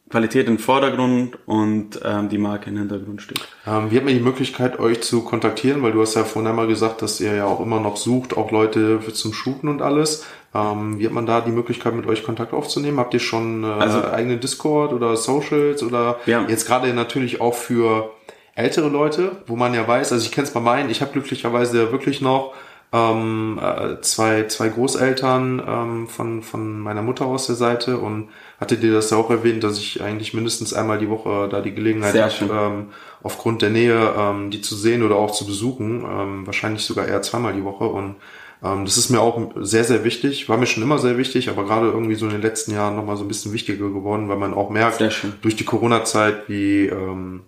Qualität im Vordergrund und ähm, die Marke im Hintergrund steht. Ähm, wie hat man die Möglichkeit, euch zu kontaktieren? Weil du hast ja vorhin einmal gesagt, dass ihr ja auch immer noch sucht, auch Leute zum Shooten und alles. Ähm, wie hat man da die Möglichkeit, mit euch Kontakt aufzunehmen? Habt ihr schon äh, Also- eigene Discord oder Socials oder haben- jetzt gerade natürlich auch für ältere Leute, wo man ja weiß, also ich kenne es bei meinen, ich habe glücklicherweise wirklich noch ähm, äh, zwei, zwei Großeltern ähm, von, von meiner Mutter aus der Seite und hatte dir das ja auch erwähnt, dass ich eigentlich mindestens einmal die Woche da die Gelegenheit habe, ähm, aufgrund der Nähe ähm, die zu sehen oder auch zu besuchen, ähm, wahrscheinlich sogar eher zweimal die Woche und ähm, das ist mir auch sehr, sehr wichtig, war mir schon immer sehr wichtig, aber gerade irgendwie so in den letzten Jahren nochmal so ein bisschen wichtiger geworden, weil man auch merkt, durch die Corona-Zeit, wie, ähm,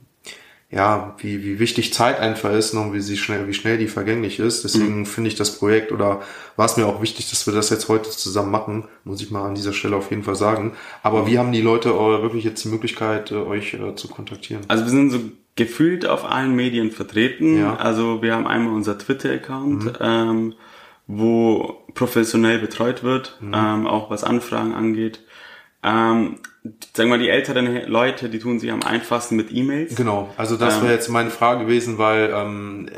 ja, wie, wie wichtig Zeit einfach ist und wie, sie schnell, wie schnell die vergänglich ist. Deswegen finde ich das Projekt oder war es mir auch wichtig, dass wir das jetzt heute zusammen machen, muss ich mal an dieser Stelle auf jeden Fall sagen. Aber wie haben die Leute wirklich jetzt die Möglichkeit, äh, euch äh, zu kontaktieren? Also wir sind so gefühlt auf allen Medien vertreten. Ja. Also wir haben einmal unser Twitter-Account, ähm, wo professionell betreut wird, ähm, auch was Anfragen angeht. Ähm, sagen wir mal, die älteren Leute, die tun sich am einfachsten mit E-Mails. Genau, also das Ähm. wäre jetzt meine Frage gewesen, weil ähm,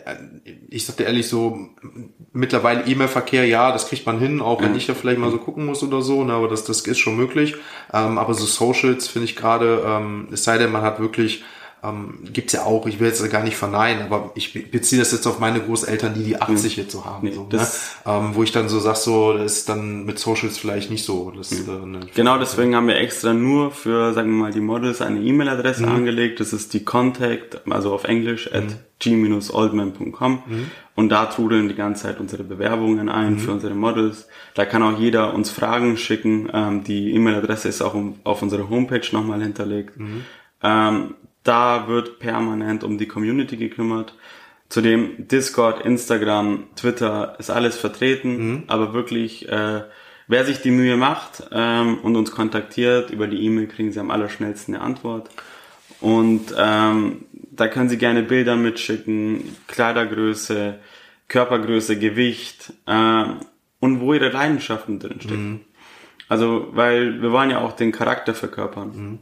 ich sagte ehrlich so, mittlerweile E-Mail-Verkehr, ja, das kriegt man hin, auch wenn ich da vielleicht mal so gucken muss oder so, ne, aber das, das ist schon möglich. Ähm, aber so Socials finde ich gerade, ähm, es sei denn, man hat wirklich ähm, gibt's ja auch, ich will jetzt gar nicht verneinen, aber ich beziehe das jetzt auf meine Großeltern, die die 80 mhm. jetzt so haben, nee, so, ne? ähm, wo ich dann so sag, so, das ist dann mit Socials vielleicht nicht so. Das, mhm. äh, ne, genau, deswegen haben wir extra nur für, sagen wir mal, die Models eine E-Mail-Adresse mhm. angelegt, das ist die Contact, also auf Englisch, at mhm. g-oldman.com mhm. und da trudeln die ganze Zeit unsere Bewerbungen ein für unsere Models. Da kann auch jeder uns Fragen schicken, ähm, die E-Mail-Adresse ist auch auf unserer Homepage nochmal hinterlegt. Ähm, da wird permanent um die Community gekümmert. Zudem Discord, Instagram, Twitter ist alles vertreten, mhm. aber wirklich, äh, wer sich die Mühe macht ähm, und uns kontaktiert, über die E-Mail kriegen sie am allerschnellsten eine Antwort. Und ähm, da können sie gerne Bilder mitschicken, Kleidergröße, Körpergröße, Gewicht äh, und wo ihre Leidenschaften drinstecken. Mhm. Also, weil wir wollen ja auch den Charakter verkörpern. Mhm.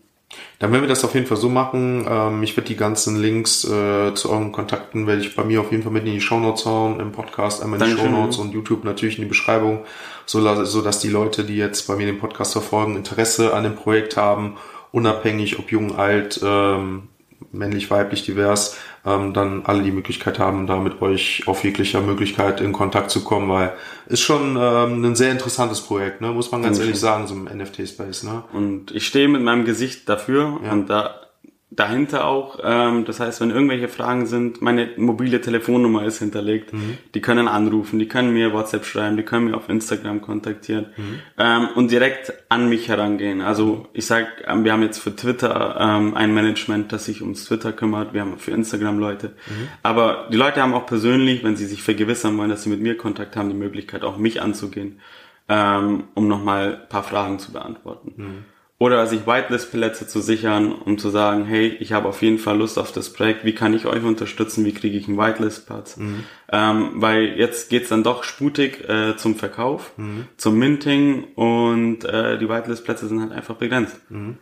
Dann werden wir das auf jeden Fall so machen. Ähm, ich werde die ganzen Links äh, zu euren Kontakten werde ich bei mir auf jeden Fall mit in die Shownotes hauen, im Podcast einmal in die Shownotes und YouTube natürlich in die Beschreibung, so, so dass die Leute, die jetzt bei mir den Podcast verfolgen, Interesse an dem Projekt haben, unabhängig ob jung, alt, ähm, männlich, weiblich, divers, ähm, dann alle die Möglichkeit haben, da mit euch auf jeglicher Möglichkeit in Kontakt zu kommen, weil ist schon ähm, ein sehr interessantes Projekt, ne? muss man ganz ehrlich sagen, so im NFT-Space. Ne? Und ich stehe mit meinem Gesicht dafür ja. und da dahinter auch. Ähm, das heißt, wenn irgendwelche Fragen sind, meine mobile Telefonnummer ist hinterlegt. Mhm. Die können anrufen, die können mir WhatsApp schreiben, die können mir auf Instagram kontaktieren mhm. ähm, und direkt an mich herangehen. Also ich sag, ähm, wir haben jetzt für Twitter ähm, ein Management, das sich ums Twitter kümmert. Wir haben für Instagram Leute. Mhm. Aber die Leute haben auch persönlich, wenn sie sich vergewissern wollen, dass sie mit mir Kontakt haben, die Möglichkeit auch mich anzugehen, ähm, um nochmal paar Fragen zu beantworten. Oder sich Whitelist-Plätze zu sichern, um zu sagen, hey, ich habe auf jeden Fall Lust auf das Projekt, wie kann ich euch unterstützen, wie kriege ich einen Whitelist-Platz? Mhm. Ähm, weil jetzt geht's dann doch sputig äh, zum Verkauf, mhm. zum Minting und äh, die Whitelist-Plätze sind halt einfach begrenzt. Mhm.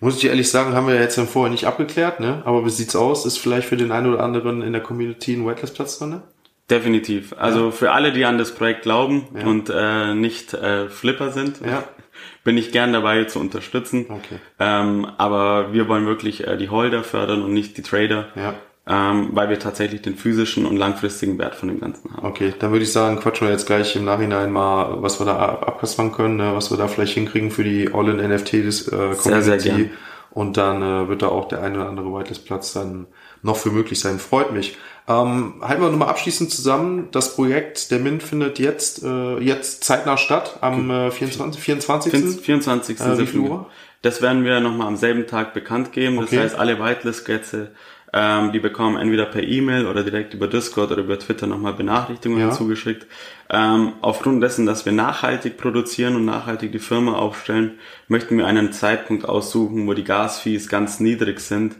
Muss ich ehrlich sagen, haben wir jetzt vorher nicht abgeklärt, ne? aber wie sieht's aus? Ist vielleicht für den einen oder anderen in der Community ein Whitelist-Platz drin? Ne? Definitiv. Also ja. für alle, die an das Projekt glauben ja. und äh, nicht äh, Flipper sind, ja bin ich gern dabei zu unterstützen. Okay. Ähm, aber wir wollen wirklich äh, die Holder fördern und nicht die Trader. Ja. Ähm, weil wir tatsächlich den physischen und langfristigen Wert von dem Ganzen haben. Okay, dann würde ich sagen, quatschen wir jetzt gleich im Nachhinein mal, was wir da abkaspern können, ne, was wir da vielleicht hinkriegen für die All-in-NFT des äh. Sehr, sehr gern. Und dann äh, wird da auch der eine oder andere Whitelist-Platz dann noch für möglich sein. Freut mich. Ähm, halten wir nochmal abschließend zusammen. Das Projekt der MINT findet jetzt, äh, jetzt zeitnah statt, am äh, 24. 24. 24. Äh, wie viel Uhr? Das werden wir nochmal am selben Tag bekannt geben. Das okay. heißt, alle Whitelist-Gäste, ähm, die bekommen entweder per E-Mail oder direkt über Discord oder über Twitter nochmal Benachrichtigungen ja. zugeschickt. Ähm, aufgrund dessen, dass wir nachhaltig produzieren und nachhaltig die Firma aufstellen, möchten wir einen Zeitpunkt aussuchen, wo die Gasfees ganz niedrig sind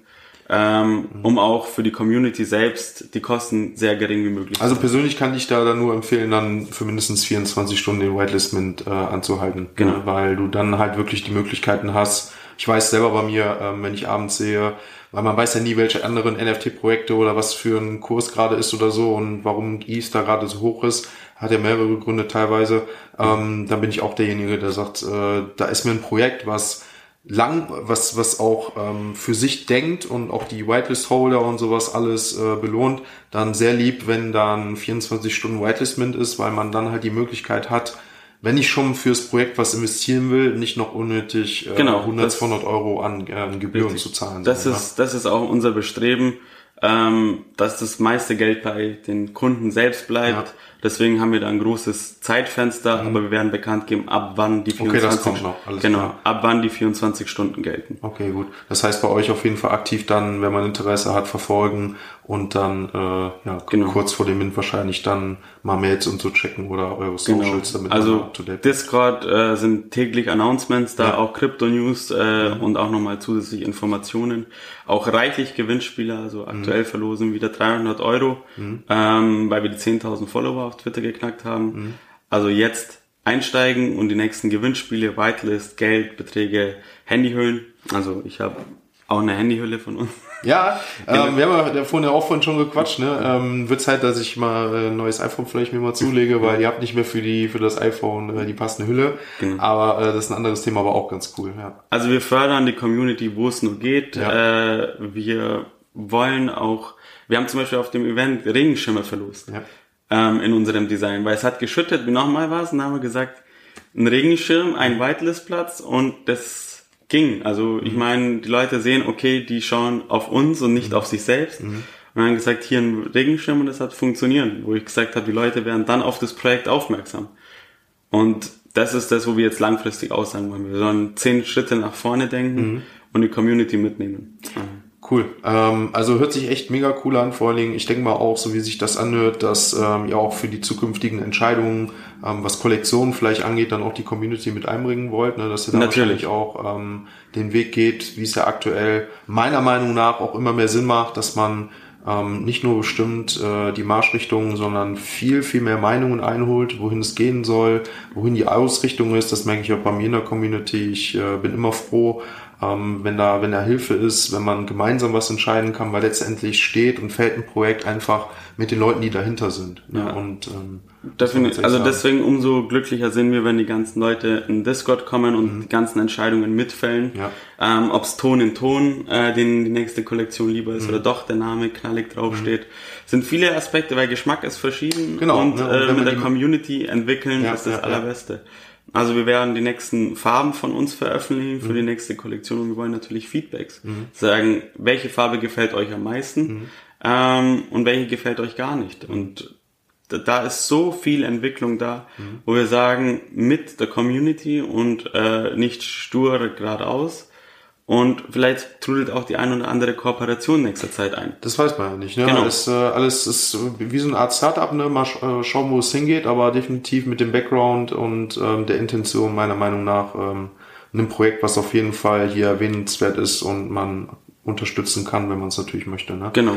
ähm, um auch für die Community selbst die Kosten sehr gering wie möglich Also persönlich kann ich da dann nur empfehlen, dann für mindestens 24 Stunden den Whitelistment äh, anzuhalten. Genau. Ne? Weil du dann halt wirklich die Möglichkeiten hast. Ich weiß selber bei mir, ähm, wenn ich abends sehe, weil man weiß ja nie, welche anderen NFT-Projekte oder was für ein Kurs gerade ist oder so und warum ETH da gerade so hoch ist, hat ja mehrere Gründe teilweise. Ähm, dann bin ich auch derjenige, der sagt, äh, da ist mir ein Projekt, was lang, was, was auch ähm, für sich denkt und auch die Whitelist-Holder und sowas alles äh, belohnt, dann sehr lieb, wenn dann 24 Stunden Whitelist-Mint ist, weil man dann halt die Möglichkeit hat, wenn ich schon fürs Projekt was investieren will, nicht noch unnötig äh, genau, 100, 200 Euro an, äh, an Gebühren richtig. zu zahlen. Das ist, ja. das ist auch unser Bestreben, ähm, dass das meiste Geld bei den Kunden selbst bleibt. Ja Deswegen haben wir da ein großes Zeitfenster, mhm. aber wir werden bekannt geben, ab wann die 24 okay, das kommt noch. Alles genau, klar. ab wann die 24 Stunden gelten. Okay, gut. Das heißt bei euch auf jeden Fall aktiv dann, wenn man Interesse hat, verfolgen und dann äh, ja, genau. kurz vor dem Mint wahrscheinlich dann mal Mails und so checken oder eure genau. Socials genau. damit. Also Discord äh, sind täglich Announcements, da ja. auch Crypto News äh, mhm. und auch nochmal zusätzliche Informationen. Auch reichlich Gewinnspiele, also aktuell mhm. verlosen wieder 300 Euro, mhm. ähm, weil wir die 10.000 Follower auf Twitter geknackt haben. Mhm. Also jetzt einsteigen und die nächsten Gewinnspiele, Whitelist, Geld, Beträge, Handyhüllen. Also ich habe auch eine Handyhülle von uns. Ja, ähm, wir haben ja vorhin auch von schon gequatscht, ne? Ähm, wird Zeit, dass ich mal ein neues iPhone vielleicht mir mal zulege, weil ihr habt nicht mehr für die für das iPhone äh, die passende Hülle. Genau. Aber äh, das ist ein anderes Thema, aber auch ganz cool, ja. Also wir fördern die Community, wo es nur geht. Ja. Äh, wir wollen auch, wir haben zum Beispiel auf dem Event Regenschirme verlost. Ja. Ähm, in unserem Design, weil es hat geschüttet, wie nochmal was, und dann haben wir gesagt, ein Regenschirm, ein Whitelistplatz und das ging. Also ich mhm. meine, die Leute sehen, okay, die schauen auf uns und nicht mhm. auf sich selbst. Mhm. Und wir haben gesagt, hier ein Regenschirm und das hat funktioniert, wo ich gesagt habe, die Leute werden dann auf das Projekt aufmerksam. Und das ist das, wo wir jetzt langfristig aussagen wollen. Wir sollen zehn Schritte nach vorne denken mhm. und die Community mitnehmen. Cool. Ähm, also hört sich echt mega cool an. Vor allen Dingen, ich denke mal auch, so wie sich das anhört, dass ähm, ihr auch für die zukünftigen Entscheidungen, ähm, was Kollektionen vielleicht angeht, dann auch die Community mit einbringen wollt. Ne? Dass ihr da Natürlich. auch ähm, den Weg geht, wie es ja aktuell meiner Meinung nach auch immer mehr Sinn macht, dass man ähm, nicht nur bestimmt äh, die Marschrichtungen, sondern viel, viel mehr Meinungen einholt, wohin es gehen soll, wohin die Ausrichtung ist. Das merke ich auch bei mir in der Community. Ich äh, bin immer froh, ähm, wenn da, wenn da Hilfe ist, wenn man gemeinsam was entscheiden kann, weil letztendlich steht und fällt ein Projekt einfach mit den Leuten, die dahinter sind. Ja. Und ähm, Definitiv. Also sagen. deswegen umso glücklicher sind wir, wenn die ganzen Leute in Discord kommen und mhm. die ganzen Entscheidungen mitfällen. Ja. Ähm, Ob es Ton in Ton, äh, den die nächste Kollektion lieber ist, mhm. oder doch der Name knallig draufsteht. Mhm. Sind viele Aspekte, weil Geschmack ist verschieden genau, und, ne, und äh, mit der Community entwickeln ja, ist das ja, Allerbeste. Also wir werden die nächsten Farben von uns veröffentlichen für mhm. die nächste Kollektion und wir wollen natürlich Feedbacks. Mhm. Sagen, welche Farbe gefällt euch am meisten mhm. ähm, und welche gefällt euch gar nicht. Mhm. Und da, da ist so viel Entwicklung da, mhm. wo wir sagen, mit der Community und äh, nicht stur geradeaus, und vielleicht trudelt auch die ein oder andere Kooperation in nächster Zeit ein. Das weiß man ja nicht. Ne? Genau. Alles, äh, alles ist wie so eine Art Startup, ne? mal äh, schauen, wo es hingeht, aber definitiv mit dem Background und ähm, der Intention meiner Meinung nach ähm, einem Projekt, was auf jeden Fall hier erwähnenswert ist und man unterstützen kann, wenn man es natürlich möchte. Ne? Genau.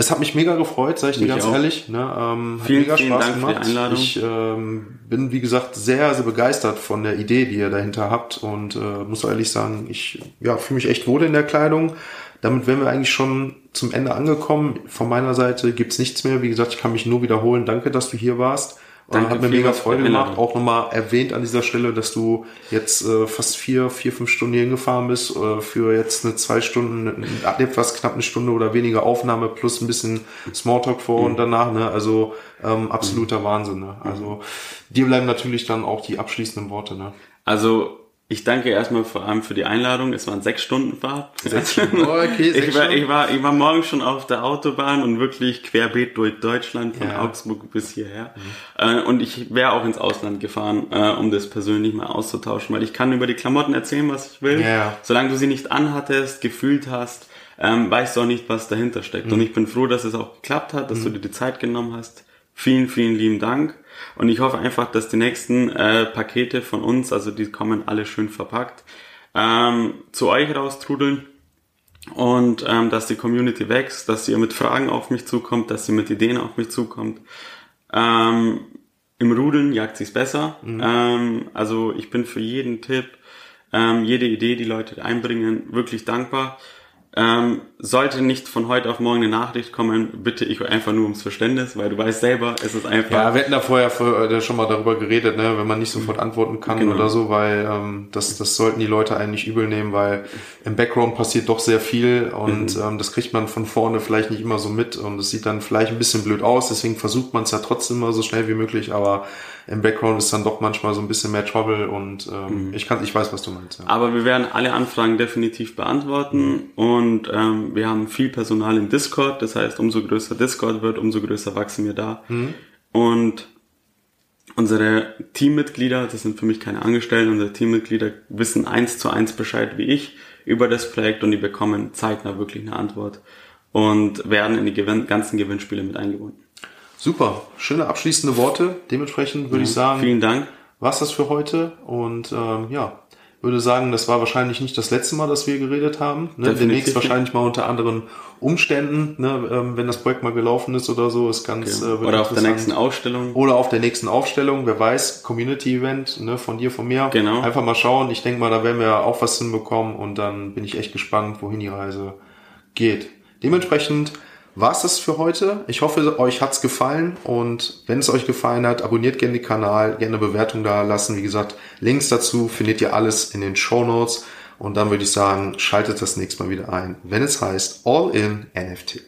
Es hat mich mega gefreut, sage ich dir ganz auch. ehrlich. Ne? Ähm, vielen, mega vielen Spaß Dank gemacht. für die Einladung. Ich ähm, bin, wie gesagt, sehr, sehr begeistert von der Idee, die ihr dahinter habt und äh, muss ehrlich sagen, ich ja, fühle mich echt wohl in der Kleidung. Damit wären wir eigentlich schon zum Ende angekommen. Von meiner Seite gibt's nichts mehr. Wie gesagt, ich kann mich nur wiederholen. Danke, dass du hier warst. Danke, hat mir mega Freude gemacht. Auch nochmal erwähnt an dieser Stelle, dass du jetzt äh, fast vier, vier, fünf Stunden hier hingefahren bist äh, für jetzt eine zwei Stunden, etwas knapp eine Stunde oder weniger Aufnahme plus ein bisschen Smalltalk vor mhm. und danach. Ne? Also ähm, absoluter mhm. Wahnsinn. Ne? Also dir bleiben natürlich dann auch die abschließenden Worte. Ne? Also ich danke erstmal vor allem für die Einladung. Es waren sechs Stunden Fahrt. Sechs Stunden. Oh, okay, sechs ich, war, ich, war, ich war morgen schon auf der Autobahn und wirklich querbeet durch Deutschland von ja. Augsburg bis hierher. Mhm. Äh, und ich wäre auch ins Ausland gefahren, äh, um das persönlich mal auszutauschen, weil ich kann über die Klamotten erzählen, was ich will. Ja. Solange du sie nicht anhattest, gefühlt hast, ähm, weißt du auch nicht, was dahinter steckt. Mhm. Und ich bin froh, dass es auch geklappt hat, dass mhm. du dir die Zeit genommen hast. Vielen, vielen lieben Dank. Und ich hoffe einfach, dass die nächsten äh, Pakete von uns, also die kommen alle schön verpackt, ähm, zu euch raustrudeln und ähm, dass die Community wächst, dass ihr mit Fragen auf mich zukommt, dass sie mit Ideen auf mich zukommt. Ähm, Im Rudeln jagt sich's besser. Mhm. Ähm, also ich bin für jeden Tipp, ähm, jede Idee, die Leute einbringen, wirklich dankbar. Ähm, sollte nicht von heute auf morgen eine Nachricht kommen, bitte ich einfach nur ums Verständnis, weil du weißt selber, es ist einfach. Ja, wir hatten da vorher äh, schon mal darüber geredet, ne, wenn man nicht sofort antworten kann genau. oder so, weil ähm, das, das sollten die Leute eigentlich übel nehmen, weil im Background passiert doch sehr viel und mhm. ähm, das kriegt man von vorne vielleicht nicht immer so mit und es sieht dann vielleicht ein bisschen blöd aus, deswegen versucht man es ja trotzdem mal so schnell wie möglich, aber im Background ist dann doch manchmal so ein bisschen mehr Trouble und ähm, mhm. ich kann, ich weiß, was du meinst. Ja. Aber wir werden alle Anfragen definitiv beantworten mhm. und ähm, wir haben viel Personal in Discord. Das heißt, umso größer Discord wird, umso größer wachsen wir da. Mhm. Und unsere Teammitglieder, das sind für mich keine Angestellten, unsere Teammitglieder wissen eins zu eins Bescheid wie ich über das Projekt und die bekommen zeitnah wirklich eine Antwort und werden in die ganzen Gewinnspiele mit eingebunden. Super, schöne abschließende Worte. Dementsprechend würde ja, ich sagen, vielen Dank. War's das für heute und ähm, ja, würde sagen, das war wahrscheinlich nicht das letzte Mal, dass wir geredet haben. Ne? Demnächst wahrscheinlich mal unter anderen Umständen, ne? ähm, wenn das Projekt mal gelaufen ist oder so, ist ganz okay. äh, oder auf der nächsten Ausstellung oder auf der nächsten Aufstellung. Wer weiß, Community Event ne? von dir, von mir. Genau. Einfach mal schauen. Ich denke mal, da werden wir auch was hinbekommen und dann bin ich echt gespannt, wohin die Reise geht. Dementsprechend war's das für heute. Ich hoffe, euch hat's gefallen und wenn es euch gefallen hat, abonniert gerne den Kanal, gerne eine Bewertung da lassen. Wie gesagt, Links dazu findet ihr alles in den Show Notes Und dann würde ich sagen, schaltet das nächste Mal wieder ein, wenn es heißt All in NFT.